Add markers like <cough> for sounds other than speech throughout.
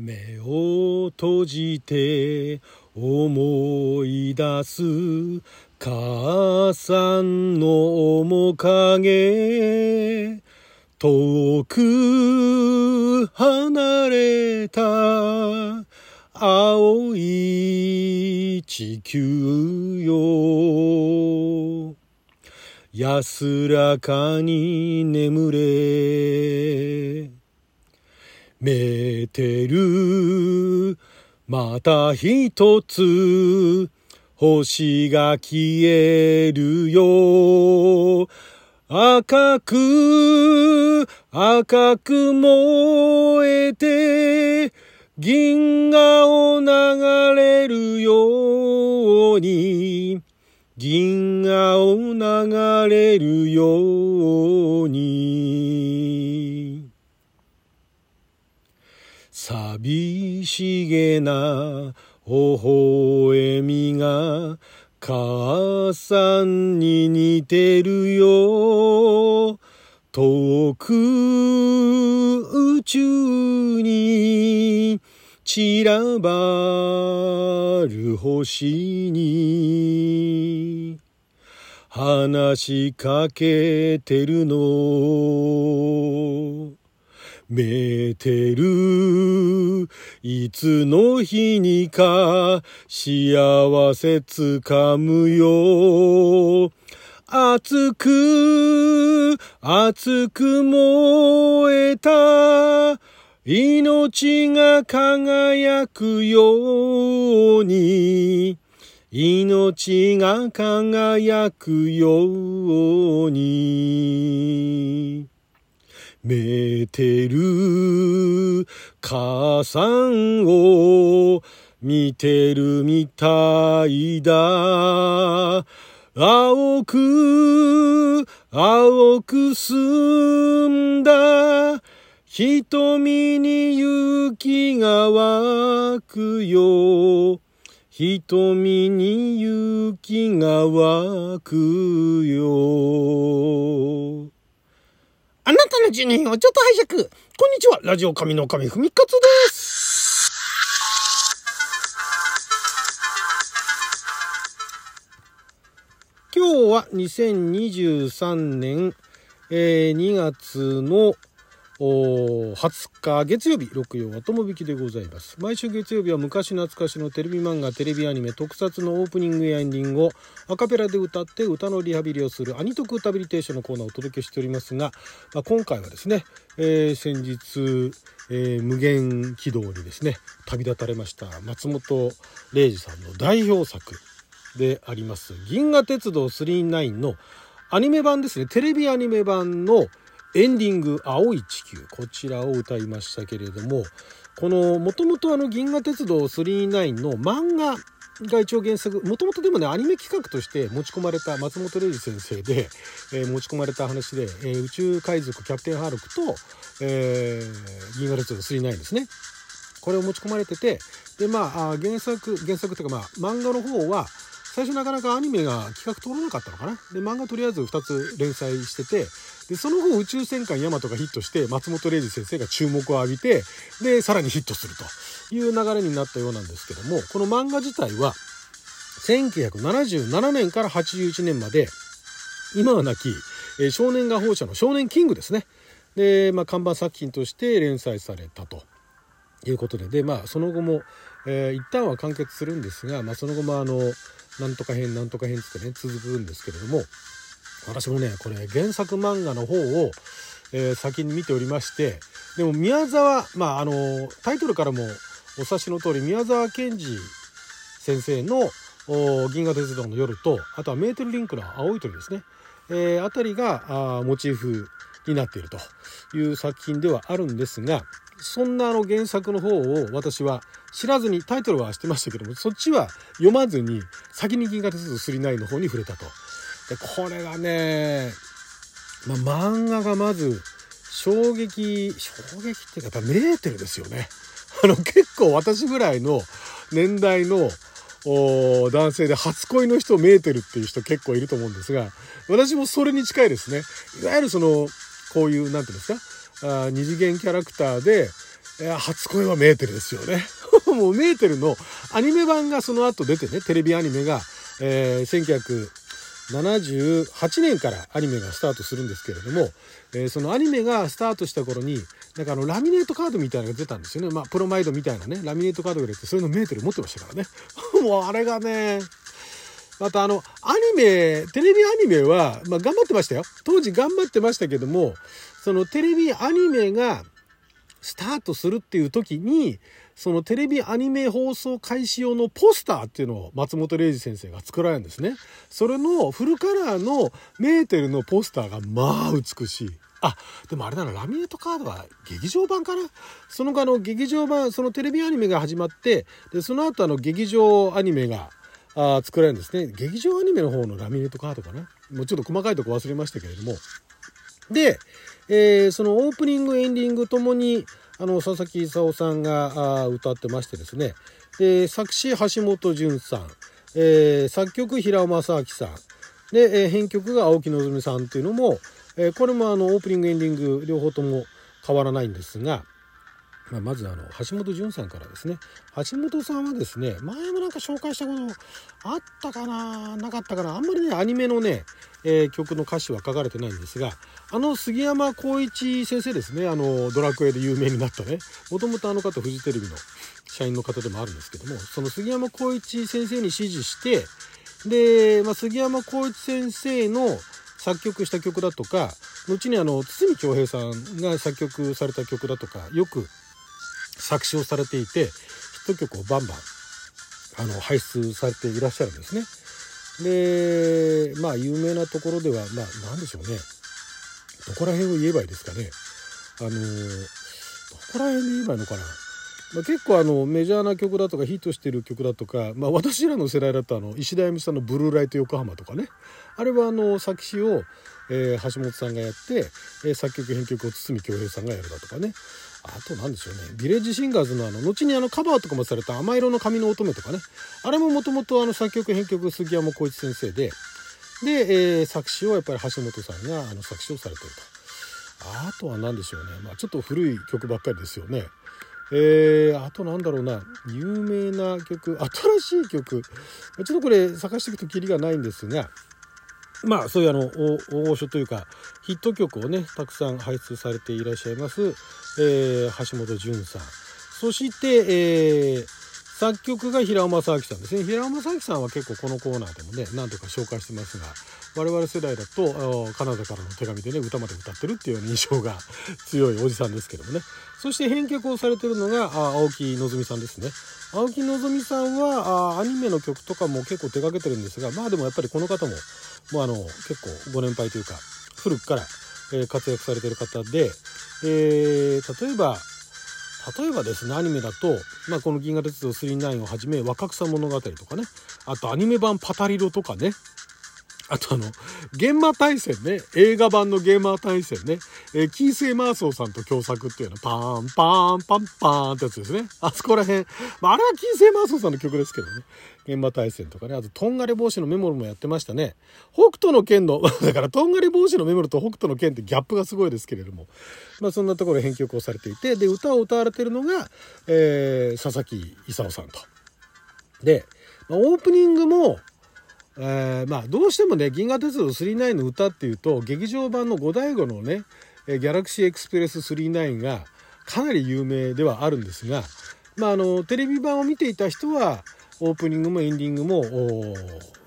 目を閉じて思い出す母さんの面影。遠く離れた青い地球よ。安らかに眠れ。メテルまた一つ星が消えるよ。赤く赤く燃えて銀河を流れるように。銀河を流れるように。寂しげな微笑みが母さんに似てるよ。遠く宇宙に散らばる星に。話しかけてるの。メテルいつの日にか幸せつかむよ。熱く熱く燃えた。命が輝くように。命が輝くように。メテル母さんを見てるみたいだ。青く青く澄んだ。瞳に雪が湧くよ。瞳に雪が湧くよ。あなたの10年をちょっと拝借。こんにちは。ラジオ神の神ふみかつです。今日は2023年、えー2月の20日月曜日六曜は友引きでございます。毎週月曜日は昔懐かしのテレビ漫画テレビアニメ特撮のオープニングやエンディングをアカペラで歌って歌のリハビリをするアニトク歌ビリテーションのコーナーをお届けしておりますが、まあ、今回はですね、えー先日、えー無限軌道にですね旅立たれました松本零士さんの代表作であります「銀河鉄道999」のアニメ版ですねテレビアニメ版のエンディング「青い地球」こちらを歌いましたけれどもこのもともとあの「銀河鉄道999」の漫画が一応原作もともとでもねアニメ企画として持ち込まれた松本零士先生で、えー持ち込まれた話で、えー宇宙海賊キャプテンハルクと、えー銀河鉄道999ですね。これを持ち込まれててでまああ原作原作というかまあ漫画の方は最初なかなかアニメが企画通らなかったのかな。で漫画とりあえず2つ連載しててでその後宇宙戦艦ヤマトがヒットして松本零士先生が注目を浴びてでさらにヒットするという流れになったようなんですけどもこの漫画自体は1977年から81年まで今は亡き、え少年画報社の少年キングですね。で、まあ、看板作品として連載されたということでで、まあ、その後も、えー一旦は完結するんですが、まあ、その後もあのなんとか編なんとか編つってね続くんですけれども私もねこれ原作漫画の方を、えー先に見ておりましてでも宮沢まああのタイトルからもお察しの通り宮沢賢治先生の銀河鉄道の夜とあとはメーテルリンクの青い鳥ですね、えーあたりがあモチーフになっているという作品ではあるんですがそんなあの原作の方を私は知らずにタイトルは知ってましたけどもそっちは読まずに先に銀河鉄道999の方に触れたと。でこれがね、まあ、漫画がまず衝撃衝撃っていうかやっぱメーテルですよね。<laughs> あの結構私ぐらいの年代の男性で初恋の人メーテルっていう人結構いると思うんですが私もそれに近いですねいわゆるそのこういうなんていうんですか？あ二次元キャラクターで、いや初恋はメーテルですよね。<laughs> もうメーテルのアニメ版がその後出てね、テレビアニメが、えー、1978年からアニメがスタートするんですけれども、えー、そのアニメがスタートした頃に、なんかあの、ラミネートカードみたいなのが出たんですよね。まあ、プロマイドみたいなね、ラミネートカードが出て、それのメーテル持ってましたからね。<laughs> もうあれがね、またあの、アニメ、テレビアニメは、まあ頑張ってましたよ。当時頑張ってましたけども、そのテレビアニメがスタートするっていう時に、そのテレビアニメ放送開始用のポスターっていうのを松本零士先生が作られるんですね。それのフルカラーのメーテルのポスターがまあ美しい。あ、でもあれだな、ラミネートカードは劇場版かな？そのあの劇場版、そのテレビアニメが始まって、で、その後あの劇場アニメがあ作られるんですね。劇場アニメの方のラミネートカードかなもうちょっと細かいとこ忘れましたけれども。で、えー、そのオープニング、エンディングともに、あの、佐々木勲さんが歌ってましてですね。で、作詞橋本淳さん、えー、作曲平尾正明さん、で、えー、編曲が青木希さんっていうのも、えー、これもあの、オープニング、エンディング、両方とも変わらないんですが、まあ、まずあの橋本淳さんからですね。橋本さんはですね前もなんか紹介したことあったかななかったかなあんまりねアニメのね、えー、曲の歌詞は書かれてないんですがあの杉山浩一先生ですねあのドラクエで有名になったね。もともとあの方フジテレビの社員の方でもあるんですけどもその杉山浩一先生に指示してで、まあ、杉山浩一先生の作曲した曲だとか後にあの堤恭平さんが作曲された曲だとかよく作詞をされていてヒット曲をバンバンあの輩出されていらっしゃるんですね。でまあ有名なところではまあ何でしょうね。どこら辺を言えばいいですかね。あのどこら辺で言えばいいのかな。まあ、結構あのメジャーな曲だとかヒットしてる曲だとか、まあ、私らの世代だとあの石田由美さんの「ブルーライト横浜」とかね。あれはあの作詞を、えー、橋本さんがやって、えー、作曲編曲を堤恭平さんがやるだとかね。あと何でしょうね。ビレッジシンガーズのあの後にあのカバーとかもされた「甘色の髪の乙女」とかね。あれももともと作曲編曲杉山浩一先生で。で、えー、作詞をやっぱり橋本さんがあの作詞をされてると。あとは何でしょうね、まあ、ちょっと古い曲ばっかりですよね。えー、あとなんだろうな、有名な曲、新しい曲、ちょっとこれ探していくときりがないんですが、まあそういうあの大御所というかヒット曲をねたくさん輩出されていらっしゃいます、えー、橋本潤さん。そして、えー、作曲が平尾正明さんですね。平尾正明さんは結構このコーナーでもね何度か紹介してますが我々世代だとカナダからの手紙でね歌まで歌ってるっていう印象が <laughs> 強いおじさんですけどもね。そして編曲をされてるのが青木希さんですね。青木希さんはアニメの曲とかも結構手掛けてるんですがまあでもやっぱりこの方ももうあの結構ご年配というか古くから、え活躍されてる方で、えー、例えば例えばですねアニメだと、まあ、この「銀河鉄道999」をはじめ「若草物語」とかねあとアニメ版「パタリロ」とかねあとあの、ゲンマ対戦ね、映画版のゲンマ対戦ね、えー、キーセイマーソーさんと共作っていうのは、パーン、パーン、パンパーンってやつですね。あそこら辺。まあ、あれはキーセイマーソーさんの曲ですけどね。ゲンマ対戦とかね。あと、トンガレ帽子のメモルもやってましたね。北斗の剣の、<laughs> だから、トンガレ帽子のメモルと北斗の剣ってギャップがすごいですけれども。まあ、そんなところ編曲をされていて、で、歌を歌われてるのが、えー、佐々木勲さんと。で、ま、オープニングも、えー、まあどうしてもね「銀河鉄道999」の歌っていうと劇場版の五醍醐のね「ギャラクシーエクスプレス999」がかなり有名ではあるんですが、まあ、あのテレビ版を見ていた人はオープニングもエンディングも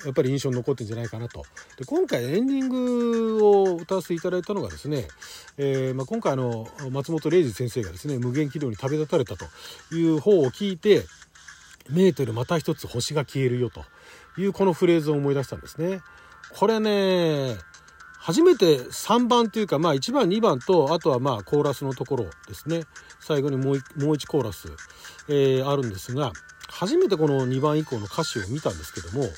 やっぱり印象に残ってんじゃないかなと。で今回エンディングを歌わせていただいたのがですね、えーまあ、今回の松本零士先生がですね無限軌道に旅立たれたという方を聞いてメーテルまた一つ星が消えるよというこのフレーズを思い出したんですね。これね、初めて3番というか、まあ1番、2番と、あとはまあコーラスのところですね。最後にもう1コーラス、えー、あるんですが、初めてこの2番以降の歌詞を見たんですけども、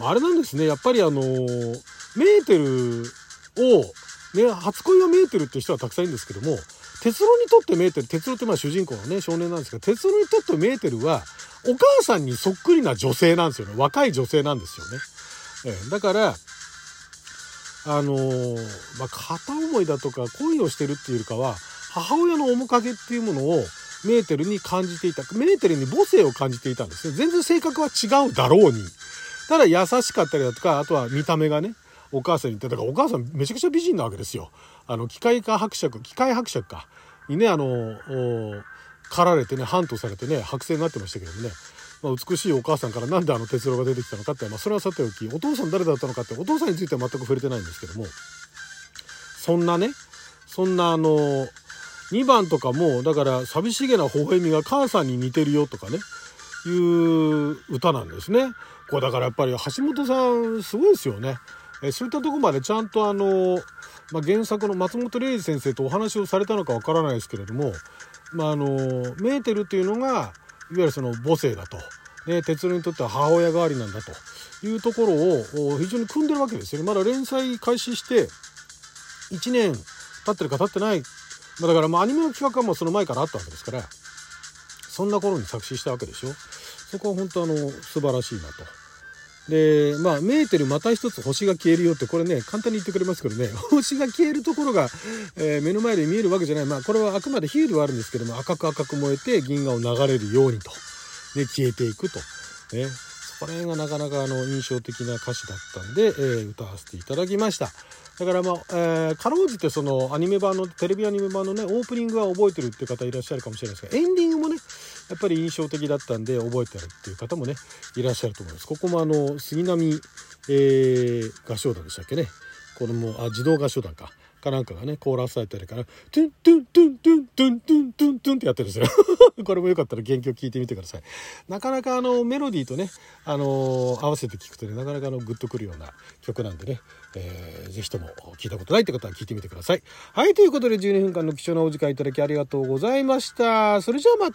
あれなんですね、やっぱりあの、メーテルを、ね、初恋はメーテルっていう人はたくさんいるんですけども、哲郎にとってメーテル、哲郎ってまあ主人公のね、少年なんですけど、哲郎にとってメーテルは、お母さんにそっくりな女性なんですよね。若い女性なんですよね。えだから、あのー、まあ、片思いだとか恋をしてるっていうよりかは、母親の面影っていうものをメーテルに感じていた。メーテルに母性を感じていたんですね。全然性格は違うだろうに。ただ優しかったりだとか、あとは見た目がね、お母さんに言って、だからお母さんめちゃくちゃ美人なわけですよ。あの、機械化伯爵、機械伯爵か。にね、あの、狩られてね、ハントされてね、剥製になってましたけどもね。まあ、美しいお母さんからなんであの哲郎が出てきたのかって、まあ、それはさておき、お父さん誰だったのかって、お父さんについては全く触れてないんですけども、そんなね、そんなあの、2番とかも、だから寂しげな微笑みが母さんに似てるよとかね、いう歌なんですね。これだからやっぱり橋本さんすごいですよね。えそういったとこまでちゃんとあの、まあ、原作の松本零士先生とお話をされたのかわからないですけれども、まあ、あのメーテルっていうのがいわゆるその母性だと。ね、哲郎にとっては母親代わりなんだというところを非常に組んでるわけですよね。まだ連載開始して1年経ってるか経ってない。まあ、だからもうアニメの企画はもうその前からあったわけですから、そんな頃に作詞したわけでしょ。そこは本当あの素晴らしいなと。で、まあ、メーテルまた一つ星が消えるよって、これね、簡単に言ってくれますけどね、<laughs> 星が消えるところが、えー、目の前で見えるわけじゃない。まあ、これはあくまでヒールはあるんですけども、赤く赤く燃えて銀河を流れるようにと、ね、消えていくと。ね、それがなかなかあの印象的な歌詞だったんで、えー、歌わせていただきました。だからまあ、えー、かろうじてそのアニメ版の、テレビアニメ版のね、オープニングは覚えてるって方いらっしゃるかもしれないですが、エンディング、やっぱり印象的だったんで覚えてるっていう方もね、いらっしゃると思います。ここもあの、杉並、えー、合唱団でしたっけね。これも、あ、自動合唱団か。かなんかがね、コーラスされたりから、トゥントゥントゥントゥントゥントゥントゥントゥンってやってるんですよ。<laughs> これもよかったら原曲聞いてみてください。なかなかあのメロディーとね、あのー、合わせて聞くとね、なかなかあのグッとくるような曲なんでね、えー、ぜひとも聞いたことないって方は聞いてみてください。はい、ということで12分間の貴重なお時間いただきありがとうございました。それじゃあまた